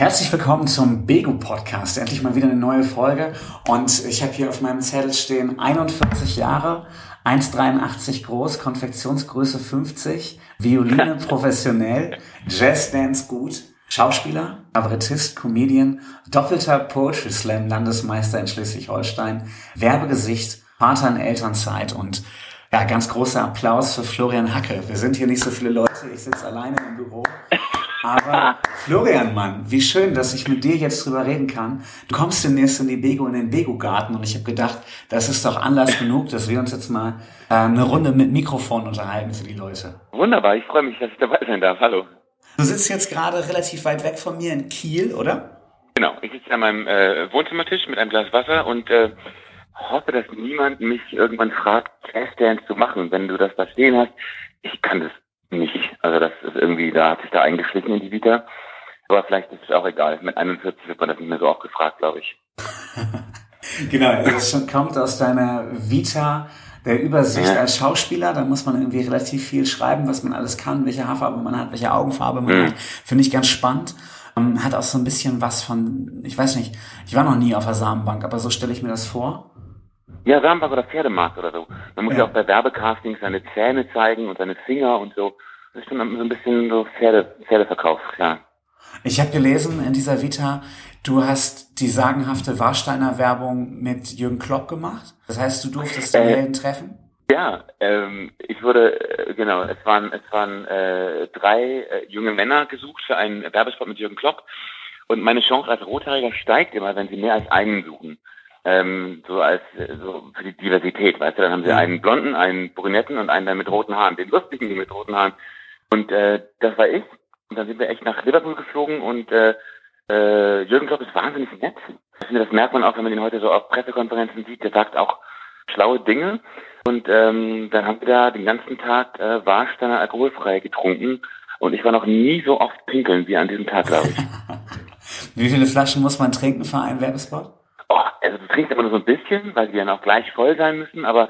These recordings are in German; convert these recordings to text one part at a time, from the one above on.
Herzlich willkommen zum Bego Podcast. Endlich mal wieder eine neue Folge. Und ich habe hier auf meinem Zettel stehen 41 Jahre, 1,83 groß, Konfektionsgröße 50, Violine professionell, Jazzdance gut, Schauspieler, Kabarettist, Comedian, doppelter Poetry Slam Landesmeister in Schleswig-Holstein, Werbegesicht, Vater in Elternzeit und ja, ganz großer Applaus für Florian Hacke. Wir sind hier nicht so viele Leute, ich sitze alleine im Büro. Aber Florian, Mann, wie schön, dass ich mit dir jetzt drüber reden kann. Du kommst demnächst in die Bego, in den Bego-Garten und ich habe gedacht, das ist doch Anlass genug, dass wir uns jetzt mal äh, eine Runde mit Mikrofon unterhalten für die Leute. Wunderbar, ich freue mich, dass ich dabei sein darf. Hallo. Du sitzt jetzt gerade relativ weit weg von mir in Kiel, oder? Genau, ich sitze an meinem äh, Wohnzimmertisch mit einem Glas Wasser und äh, hoffe, dass niemand mich irgendwann fragt, Jazzdance zu machen. Wenn du das da stehen hast, ich kann das nicht. Also das ist irgendwie, da hat sich da eingeschlichen in die Vita. Aber vielleicht ist es auch egal. Mit 41 wird man das nicht mehr so oft gefragt, glaube ich. genau, also das schon kommt aus deiner Vita der Übersicht als Schauspieler. Da muss man irgendwie relativ viel schreiben, was man alles kann, welche Haarfarbe man hat, welche Augenfarbe man mhm. hat. Finde ich ganz spannend. Um, hat auch so ein bisschen was von, ich weiß nicht, ich war noch nie auf der Samenbank, aber so stelle ich mir das vor. Ja, Samenbank oder Pferdemarkt oder so. Man muss ja, ja auch bei Werbecastings seine Zähne zeigen und seine Finger und so. Das ist schon so ein bisschen so Pferde, Pferdeverkauf, klar. Ich habe gelesen in dieser Vita, du hast die sagenhafte Warsteiner Werbung mit Jürgen Klopp gemacht. Das heißt, du durftest den äh, Helden treffen? Ja, ähm, ich wurde, äh, genau, es waren, es waren äh, drei äh, junge Männer gesucht für einen Werbespot mit Jürgen Klopp. Und meine Chance als Rothaariger steigt immer, wenn sie mehr als einen suchen ähm, so als so für die Diversität, weißt du, dann haben sie einen blonden, einen brunetten und einen dann mit roten Haaren, den lustigen mit roten Haaren. Und äh, das war ich. Und dann sind wir echt nach Liverpool geflogen und äh, äh, Jürgen Klopp ist wahnsinnig nett. Ich finde, das merkt man auch, wenn man ihn heute so auf Pressekonferenzen sieht. Der sagt auch schlaue Dinge. Und ähm, dann haben wir da den ganzen Tag äh, Warsteiner alkoholfrei getrunken. Und ich war noch nie so oft pinkeln wie an diesem Tag, glaube ich. wie viele Flaschen muss man trinken für einen Werbespot? Oh, also du trinkst immer nur so ein bisschen, weil die dann auch gleich voll sein müssen, aber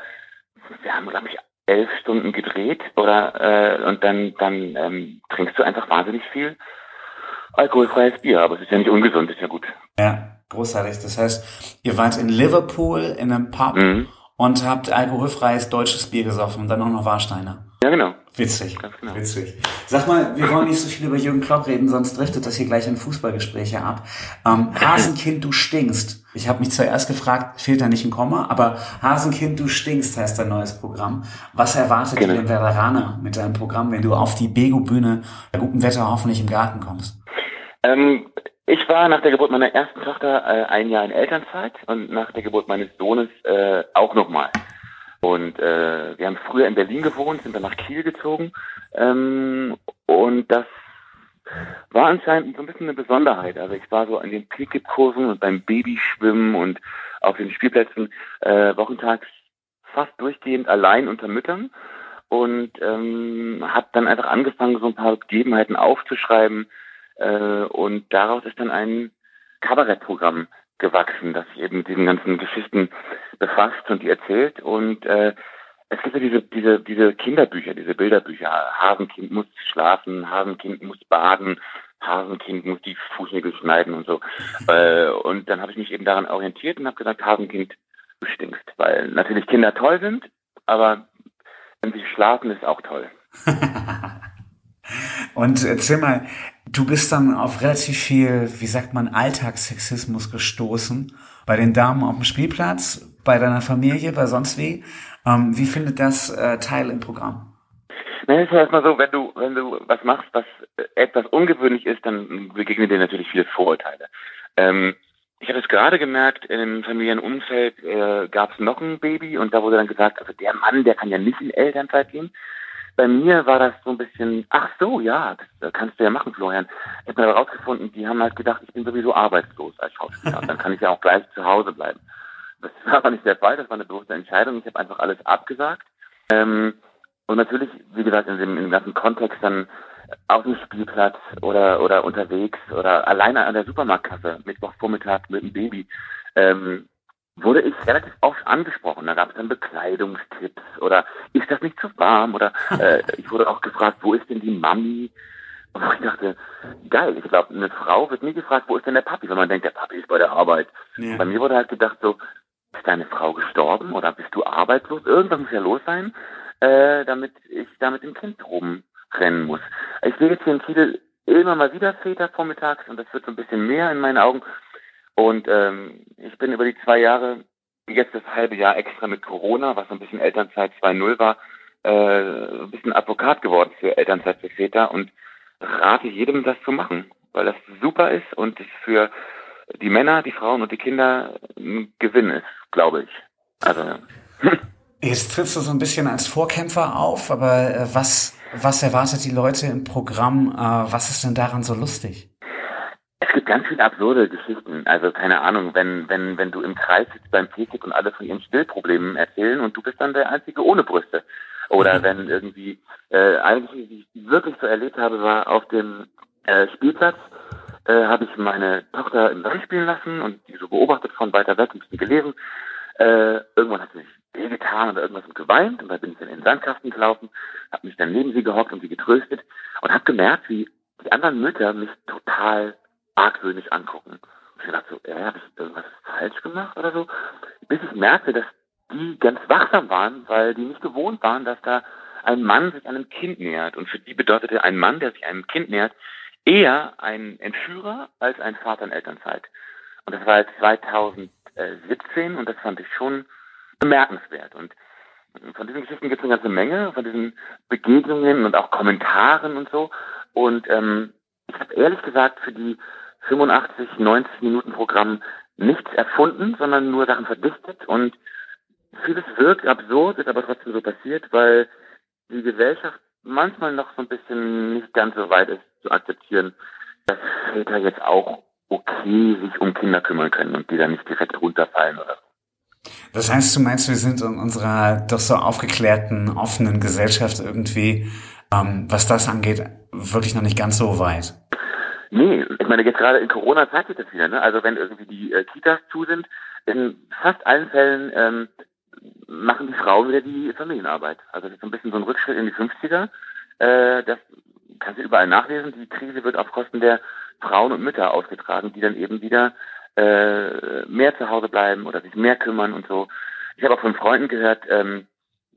wir haben, glaube ich, elf Stunden gedreht oder äh, und dann, dann ähm, trinkst du einfach wahnsinnig viel alkoholfreies Bier, aber es ist ja nicht ungesund, ist ja gut. Ja, großartig. Das heißt, ihr wart in Liverpool in einem Pub mhm. und habt alkoholfreies deutsches Bier gesoffen und dann auch noch Warsteiner. Ja, genau. Witzig, genau. witzig. Sag mal, wir wollen nicht so viel über Jürgen Klopp reden, sonst driftet das hier gleich in Fußballgespräche ab. Ähm, Hasenkind, du stinkst. Ich habe mich zuerst gefragt, fehlt da nicht ein Komma, aber Hasenkind, du stinkst heißt dein neues Programm. Was erwartet genau. den Veteraner mit deinem Programm, wenn du auf die Bego-Bühne bei gutem Wetter hoffentlich im Garten kommst? Ähm, ich war nach der Geburt meiner ersten Tochter äh, ein Jahr in Elternzeit und nach der Geburt meines Sohnes äh, auch nochmal. Und äh, wir haben früher in Berlin gewohnt, sind dann nach Kiel gezogen. Ähm, und das war anscheinend so ein bisschen eine Besonderheit. Also ich war so an den Pickip-Kursen und beim Babyschwimmen und auf den Spielplätzen äh, wochentags fast durchgehend allein unter Müttern und ähm, habe dann einfach angefangen, so ein paar Gegebenheiten aufzuschreiben äh, und daraus ist dann ein Kabarettprogramm gewachsen, das sich eben mit diesen ganzen Geschichten befasst und die erzählt. Und äh, es gibt ja diese, diese, diese Kinderbücher, diese Bilderbücher. Hasenkind muss schlafen, Hasenkind muss baden, Hasenkind muss die Fußnägel schneiden und so. äh, und dann habe ich mich eben daran orientiert und habe gesagt, Hasenkind, du stinkst. Weil natürlich Kinder toll sind, aber wenn sie schlafen, ist auch toll. und erzähl mal, Du bist dann auf relativ viel, wie sagt man, Alltagssexismus gestoßen. Bei den Damen auf dem Spielplatz, bei deiner Familie, bei sonst wie. Ähm, wie findet das äh, Teil im Programm? Na, ist ja erstmal so, wenn du, wenn du was machst, was äh, etwas ungewöhnlich ist, dann begegnen dir natürlich viele Vorurteile. Ähm, ich habe es gerade gemerkt, im Familienumfeld äh, gab es noch ein Baby und da wurde dann gesagt, also der Mann, der kann ja nicht in Elternzeit gehen bei mir war das so ein bisschen, ach so, ja, das kannst du ja machen, Florian. Ich habe mir herausgefunden, die haben halt gedacht, ich bin sowieso arbeitslos als Schauspieler. Und dann kann ich ja auch gleich zu Hause bleiben. Das war aber nicht der Fall, das war eine bewusste Entscheidung. Ich habe einfach alles abgesagt. Ähm, und natürlich, wie gesagt, in dem, in dem ganzen Kontext dann auf dem Spielplatz oder, oder unterwegs oder alleine an der Supermarktkasse, Mittwochvormittag mit dem Baby, ähm, wurde ich relativ oft angesprochen. Da gab es dann Bekleidungstipps oder ist das nicht zu warm? Oder äh, ich wurde auch gefragt, wo ist denn die Mami? Und ich dachte, geil, ich glaube, eine Frau wird nie gefragt, wo ist denn der Papi, wenn man denkt, der Papi ist bei der Arbeit. Ja. Bei mir wurde halt gedacht so, ist deine Frau gestorben oder bist du arbeitslos? Irgendwas muss ja los sein, äh, damit ich da mit dem Kind rumrennen muss. Ich sehe jetzt hier in Kiel immer mal wieder Väter vormittags und das wird so ein bisschen mehr in meinen Augen. Und ähm, ich bin über die zwei Jahre, jetzt das halbe Jahr extra mit Corona, was so ein bisschen Elternzeit 2.0 war, äh, ein bisschen Advokat geworden für Elternzeit für Väter und rate jedem, das zu machen, weil das super ist und es für die Männer, die Frauen und die Kinder ein Gewinn ist, glaube ich. Also. Jetzt trittst du so ein bisschen als Vorkämpfer auf, aber äh, was, was erwartet die Leute im Programm? Äh, was ist denn daran so lustig? Es gibt ganz viele absurde Geschichten. Also keine Ahnung, wenn, wenn, wenn du im Kreis sitzt beim Picknick und alle von ihren Stillproblemen erzählen und du bist dann der Einzige ohne Brüste. Oder mhm. wenn irgendwie, äh, eine Geschichte, die ich wirklich so erlebt habe, war auf dem äh, Spielplatz, äh, habe ich meine Tochter im Sand spielen lassen und die so beobachtet von weiter weg, ein bisschen gelesen. Äh, irgendwann hat sie sich getan oder irgendwas und geweint und dann bin ich dann in den Sandkasten gelaufen, habe mich dann neben sie gehockt und sie getröstet und habe gemerkt, wie die anderen Mütter mich total argwöhnisch angucken. Und ich dachte so, äh, habe ich irgendwas falsch gemacht oder so? Bis ich merkte, dass die ganz wachsam waren, weil die nicht gewohnt waren, dass da ein Mann sich einem Kind nähert. Und für die bedeutete ein Mann, der sich einem Kind nähert, eher ein Entführer als ein Vater in Elternzeit. Und das war jetzt 2017 und das fand ich schon bemerkenswert. Und von diesen Geschichten gibt es eine ganze Menge, von diesen Begegnungen und auch Kommentaren und so. Und ähm, ich habe ehrlich gesagt für die 85, 90 Minuten Programm nichts erfunden, sondern nur Sachen verdichtet und vieles wirkt absurd, ist aber trotzdem so passiert, weil die Gesellschaft manchmal noch so ein bisschen nicht ganz so weit ist zu akzeptieren, dass Väter jetzt auch okay sich um Kinder kümmern können und die dann nicht direkt runterfallen oder so. Das heißt, du meinst, wir sind in unserer doch so aufgeklärten, offenen Gesellschaft irgendwie, ähm, was das angeht, wirklich noch nicht ganz so weit? Nee, ich meine, jetzt gerade in Corona zeigt sich das wieder. Ne? Also wenn irgendwie die äh, Kitas zu sind, in fast allen Fällen ähm, machen die Frauen wieder die Familienarbeit. Also das ist so ein bisschen so ein Rückschritt in die 50er. Äh, das kannst du überall nachlesen. Die Krise wird auf Kosten der Frauen und Mütter ausgetragen, die dann eben wieder äh, mehr zu Hause bleiben oder sich mehr kümmern und so. Ich habe auch von Freunden gehört, ähm,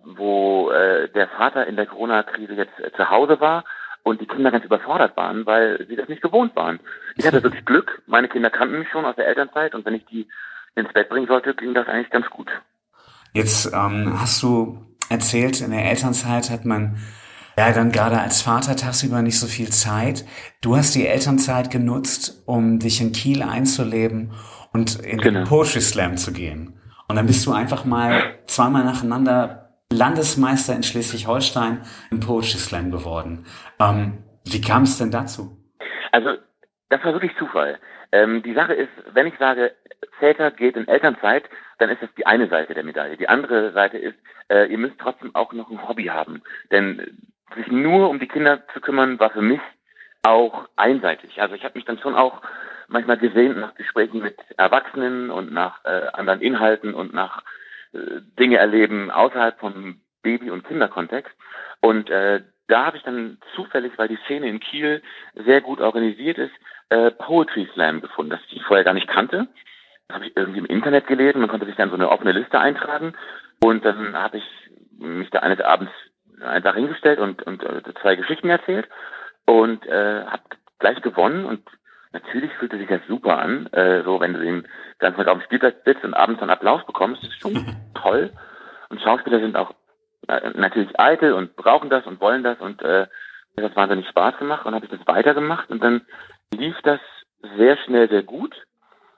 wo äh, der Vater in der Corona-Krise jetzt äh, zu Hause war und die Kinder ganz überfordert waren, weil sie das nicht gewohnt waren. Ich hatte wirklich Glück. Meine Kinder kannten mich schon aus der Elternzeit und wenn ich die ins Bett bringen sollte, ging das eigentlich ganz gut. Jetzt ähm, hast du erzählt, in der Elternzeit hat man ja dann gerade als Vater tagsüber nicht so viel Zeit. Du hast die Elternzeit genutzt, um dich in Kiel einzuleben und in genau. den Poetry Slam zu gehen. Und dann bist du einfach mal zweimal nacheinander Landesmeister in Schleswig-Holstein im Poetry Slam geworden. Ähm, wie kam es denn dazu? Also, das war wirklich Zufall. Ähm, die Sache ist, wenn ich sage, Väter geht in Elternzeit, dann ist das die eine Seite der Medaille. Die andere Seite ist, äh, ihr müsst trotzdem auch noch ein Hobby haben. Denn sich nur um die Kinder zu kümmern, war für mich auch einseitig. Also ich habe mich dann schon auch manchmal gesehen nach Gesprächen mit Erwachsenen und nach äh, anderen Inhalten und nach Dinge erleben außerhalb vom Baby- und Kinderkontext. Und äh, da habe ich dann zufällig, weil die Szene in Kiel sehr gut organisiert ist, äh, Poetry Slam gefunden, das ich vorher gar nicht kannte. Das habe ich irgendwie im Internet gelesen. Man konnte sich dann so eine offene Liste eintragen. Und dann habe ich mich da eines Abends einfach hingestellt und, und äh, zwei Geschichten erzählt und äh, habe gleich gewonnen und natürlich fühlte sich das super an, äh, so wenn du den ganzen Tag auf dem Spielplatz sitzt und abends dann Applaus bekommst, das ist schon toll. Und Schauspieler sind auch äh, natürlich eitel und brauchen das und wollen das und äh, das hat wahnsinnig Spaß gemacht und habe ich das weitergemacht und dann lief das sehr schnell sehr gut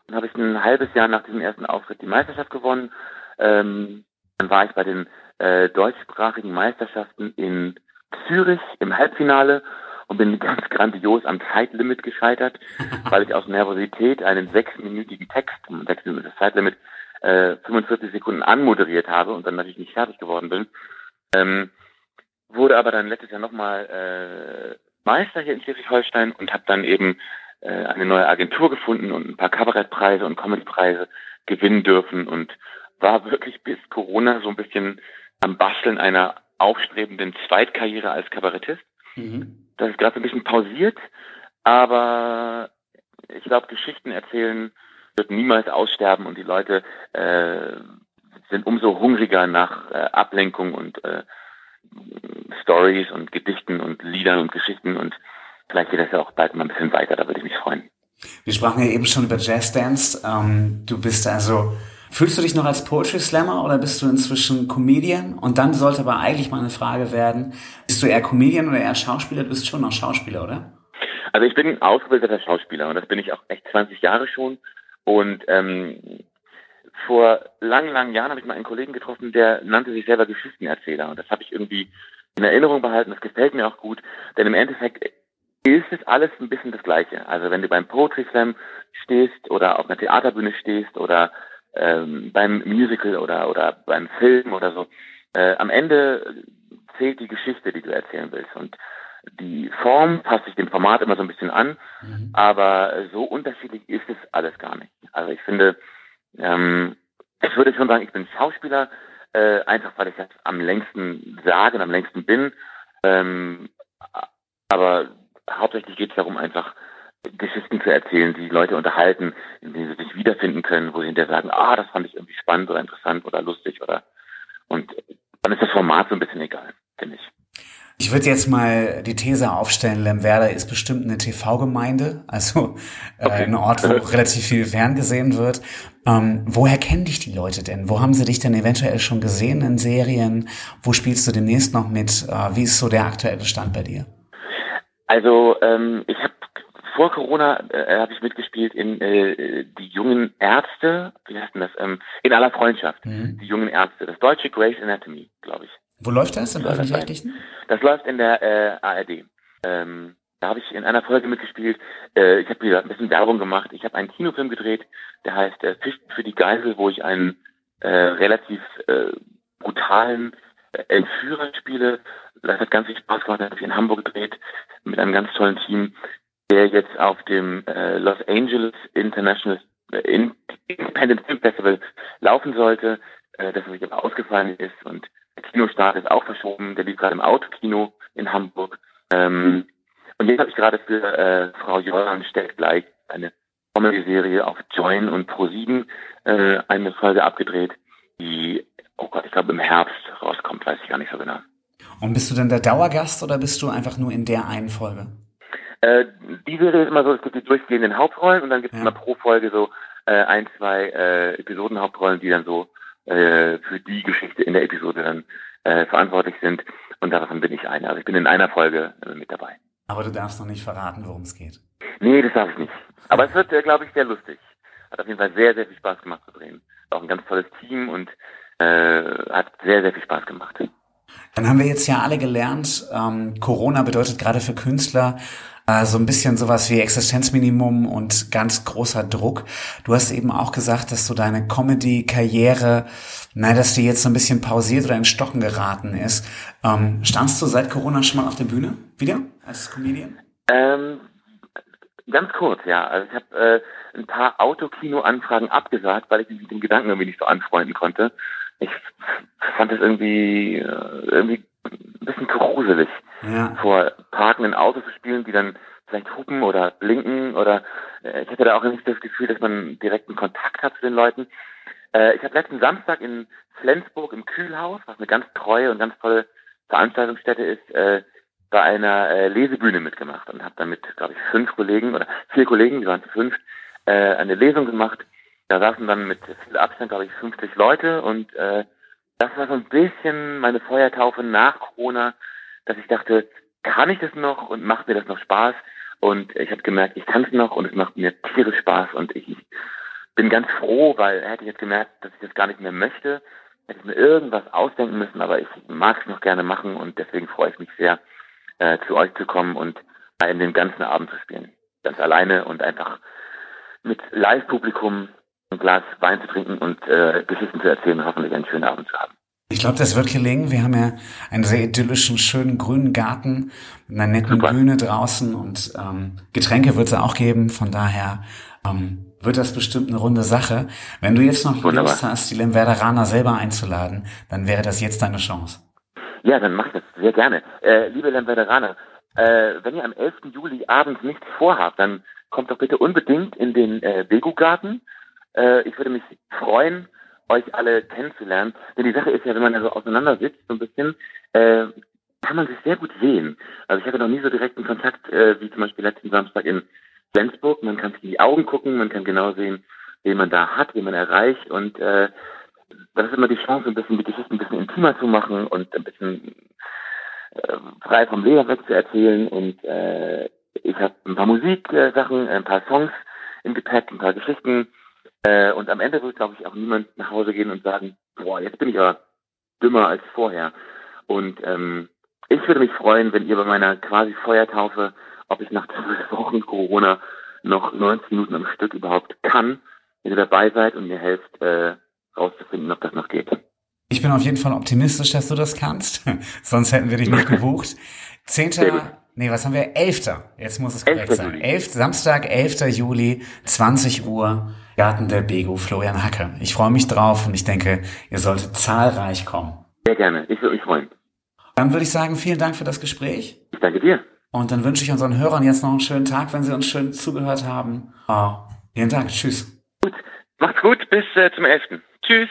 dann habe ich ein halbes Jahr nach diesem ersten Auftritt die Meisterschaft gewonnen. Ähm, dann war ich bei den äh, deutschsprachigen Meisterschaften in Zürich im Halbfinale und bin ganz grandios am Zeitlimit gescheitert, weil ich aus Nervosität einen sechsminütigen Text, sechs Minuten das Zeitlimit, äh, 45 Sekunden anmoderiert habe und dann natürlich nicht fertig geworden bin. Ähm, wurde aber dann letztes Jahr nochmal äh, Meister hier in Schleswig-Holstein und habe dann eben äh, eine neue Agentur gefunden und ein paar Kabarettpreise und Comedypreise gewinnen dürfen und war wirklich bis Corona so ein bisschen am Basteln einer aufstrebenden Zweitkarriere als Kabarettist. Mhm. Das ist gerade so ein bisschen pausiert, aber ich glaube, Geschichten erzählen wird niemals aussterben und die Leute äh, sind umso hungriger nach äh, Ablenkung und äh, Stories und Gedichten und Liedern und Geschichten und vielleicht geht das ja auch bald mal ein bisschen weiter, da würde ich mich freuen. Wir sprachen ja eben schon über Jazz Dance. Ähm, du bist also, fühlst du dich noch als Poetry Slammer oder bist du inzwischen Comedian? Und dann sollte aber eigentlich mal eine Frage werden, bist du eher Comedian oder eher Schauspieler? Du bist schon noch Schauspieler, oder? Also ich bin ausgebildeter Schauspieler und das bin ich auch echt 20 Jahre schon. Und ähm, vor langen, langen Jahren habe ich mal einen Kollegen getroffen, der nannte sich selber Geschichtenerzähler. Und das habe ich irgendwie in Erinnerung behalten. Das gefällt mir auch gut. Denn im Endeffekt ist es alles ein bisschen das Gleiche. Also wenn du beim Poetry Slam stehst oder auf einer Theaterbühne stehst oder ähm, beim Musical oder, oder beim Film oder so, äh, am Ende zählt die Geschichte, die du erzählen willst. Und die Form passt sich dem Format immer so ein bisschen an, mhm. aber so unterschiedlich ist es alles gar nicht. Also ich finde, ähm, ich würde schon sagen, ich bin Schauspieler, äh, einfach weil ich das am längsten sage und am längsten bin. Ähm, aber hauptsächlich geht es darum, einfach Geschichten zu erzählen, die Leute unterhalten, in denen sie sich wiederfinden können, wo sie hinterher sagen, ah, das fand ich irgendwie spannend oder interessant oder lustig oder und dann ist das Format so ein bisschen egal, finde ich. Ich würde jetzt mal die These aufstellen, Lemwerder ist bestimmt eine TV-Gemeinde, also äh, okay. ein Ort, wo relativ viel ferngesehen wird. Ähm, woher kennen dich die Leute denn? Wo haben sie dich denn eventuell schon gesehen in Serien? Wo spielst du demnächst noch mit? Äh, wie ist so der aktuelle Stand bei dir? Also ähm, ich habe vor Corona äh, habe ich mitgespielt in äh, die jungen Ärzte, wie heißt denn das? Ähm, in aller Freundschaft, mhm. die jungen Ärzte, das deutsche Grey's Anatomy, glaube ich. Wo läuft das? Im öffentlich-rechtlichen? Das läuft in der äh, ARD. Ähm, da habe ich in einer Folge mitgespielt. Äh, ich habe wieder ein bisschen Werbung gemacht. Ich habe einen Kinofilm gedreht, der heißt äh, Fisch für die Geisel, wo ich einen äh, relativ äh, brutalen äh, Entführer spiele. Das hat ganz viel Spaß gemacht. Das habe ich in Hamburg gedreht mit einem ganz tollen Team, der jetzt auf dem äh, Los Angeles International äh, Independent Film Festival laufen sollte, äh, das natürlich aber ausgefallen ist und der Kinostart ist auch verschoben, der lief gerade im Autokino in Hamburg. Ähm, und jetzt habe ich gerade für äh, Frau Jordan stellt gleich eine Comedy-Serie auf Join und Pro7 äh, eine Folge abgedreht, die, oh Gott, ich glaube im Herbst rauskommt, weiß ich gar nicht so genau. Und bist du denn der Dauergast oder bist du einfach nur in der einen Folge? Äh, die Serie ist immer so, es gibt die durchgehenden Hauptrollen und dann gibt es ja. immer pro Folge so äh, ein, zwei äh, Episodenhauptrollen, die dann so äh, für die Geschichte in der Episode dann äh, verantwortlich sind. Und davon bin ich einer. Also ich bin in einer Folge äh, mit dabei. Aber du darfst noch nicht verraten, worum es geht. Nee, das darf ich nicht. Aber es wird, äh, glaube ich, sehr lustig. Hat auf jeden Fall sehr, sehr viel Spaß gemacht zu drehen. Auch ein ganz tolles Team und äh, hat sehr, sehr viel Spaß gemacht. Dann haben wir jetzt ja alle gelernt, ähm, Corona bedeutet gerade für Künstler äh, so ein bisschen sowas wie Existenzminimum und ganz großer Druck. Du hast eben auch gesagt, dass du deine Comedy-Karriere, na, dass die jetzt so ein bisschen pausiert oder in Stocken geraten ist. Ähm, standst du seit Corona schon mal auf der Bühne wieder als Comedian? Ähm, ganz kurz, ja. Also ich habe äh, ein paar Autokino-Anfragen abgesagt, weil ich mich mit dem Gedanken irgendwie nicht so anfreunden konnte. Ich fand es irgendwie, äh, irgendwie ein bisschen gruselig, ja. vor parkenden Autos zu spielen, die dann vielleicht hupen oder blinken oder äh, ich hatte da auch nicht das Gefühl, dass man direkten Kontakt hat zu den Leuten. Äh, ich habe letzten Samstag in Flensburg im Kühlhaus, was eine ganz treue und ganz tolle Veranstaltungsstätte ist, äh, bei einer äh, Lesebühne mitgemacht und habe damit, glaube ich, fünf Kollegen oder vier Kollegen, die waren zu fünf, äh, eine Lesung gemacht. Da saßen dann mit viel Abstand, glaube ich, 50 Leute und äh, das war so ein bisschen meine Feuertaufe nach Corona, dass ich dachte, kann ich das noch und macht mir das noch Spaß? Und ich habe gemerkt, ich kann es noch und es macht mir tierisch Spaß und ich bin ganz froh, weil hätte ich jetzt gemerkt, dass ich das gar nicht mehr möchte, hätte ich mir irgendwas ausdenken müssen, aber ich mag es noch gerne machen und deswegen freue ich mich sehr, äh, zu euch zu kommen und in den ganzen Abend zu spielen. Ganz alleine und einfach mit Live-Publikum ein Glas Wein zu trinken und äh, Geschichten zu erzählen und hoffentlich einen schönen Abend zu haben. Ich glaube, das wird gelingen. Wir haben ja einen sehr idyllischen, schönen grünen Garten mit einer netten Super. Bühne draußen und ähm, Getränke wird es auch geben. Von daher ähm, wird das bestimmt eine runde Sache. Wenn du jetzt noch Wunderbar. Lust hast, die Lemwerderaner selber einzuladen, dann wäre das jetzt deine Chance. Ja, dann mach ich das sehr gerne. Äh, liebe Lemwerderaner, Äh, wenn ihr am 11. Juli abends nichts vorhabt, dann kommt doch bitte unbedingt in den äh, Begu-Garten. Äh, ich würde mich freuen, euch alle kennenzulernen. Denn die Sache ist ja, wenn man da so auseinander so ein bisschen, äh, kann man sich sehr gut sehen. Also ich hatte noch nie so direkten Kontakt äh, wie zum Beispiel letzten Samstag in Flensburg. Man kann sich in die Augen gucken, man kann genau sehen, wen man da hat, wen man erreicht und äh, das ist immer die Chance, ein bisschen die Geschichte ein bisschen intimer zu machen und ein bisschen äh, frei vom Leder weg zu erzählen und äh, ich habe ein paar Musiksachen, ein paar Songs im Gepäck, ein paar Geschichten äh, und am Ende wird, glaube ich, auch niemand nach Hause gehen und sagen, boah, jetzt bin ich aber dümmer als vorher. Und ähm, ich würde mich freuen, wenn ihr bei meiner quasi Feuertaufe, ob ich nach zwölf Wochen Corona noch 90 Minuten am Stück überhaupt kann, wenn ihr dabei seid und mir helft, äh, rauszufinden, ob das noch geht. Ich bin auf jeden Fall optimistisch, dass du das kannst. Sonst hätten wir dich nicht gebucht. Zehnter, nee, was haben wir? Elfter. Jetzt muss es korrekt sein. Elf, Samstag, 11. Juli, 20 Uhr, Garten der Bego, Florian Hacke. Ich freue mich drauf und ich denke, ihr solltet zahlreich kommen. Sehr gerne. Ich würde mich freuen. Dann würde ich sagen, vielen Dank für das Gespräch. Ich danke dir. Und dann wünsche ich unseren Hörern jetzt noch einen schönen Tag, wenn sie uns schön zugehört haben. Oh, vielen Dank. Tschüss. Gut. Macht's gut. Bis äh, zum 11. Tschüss.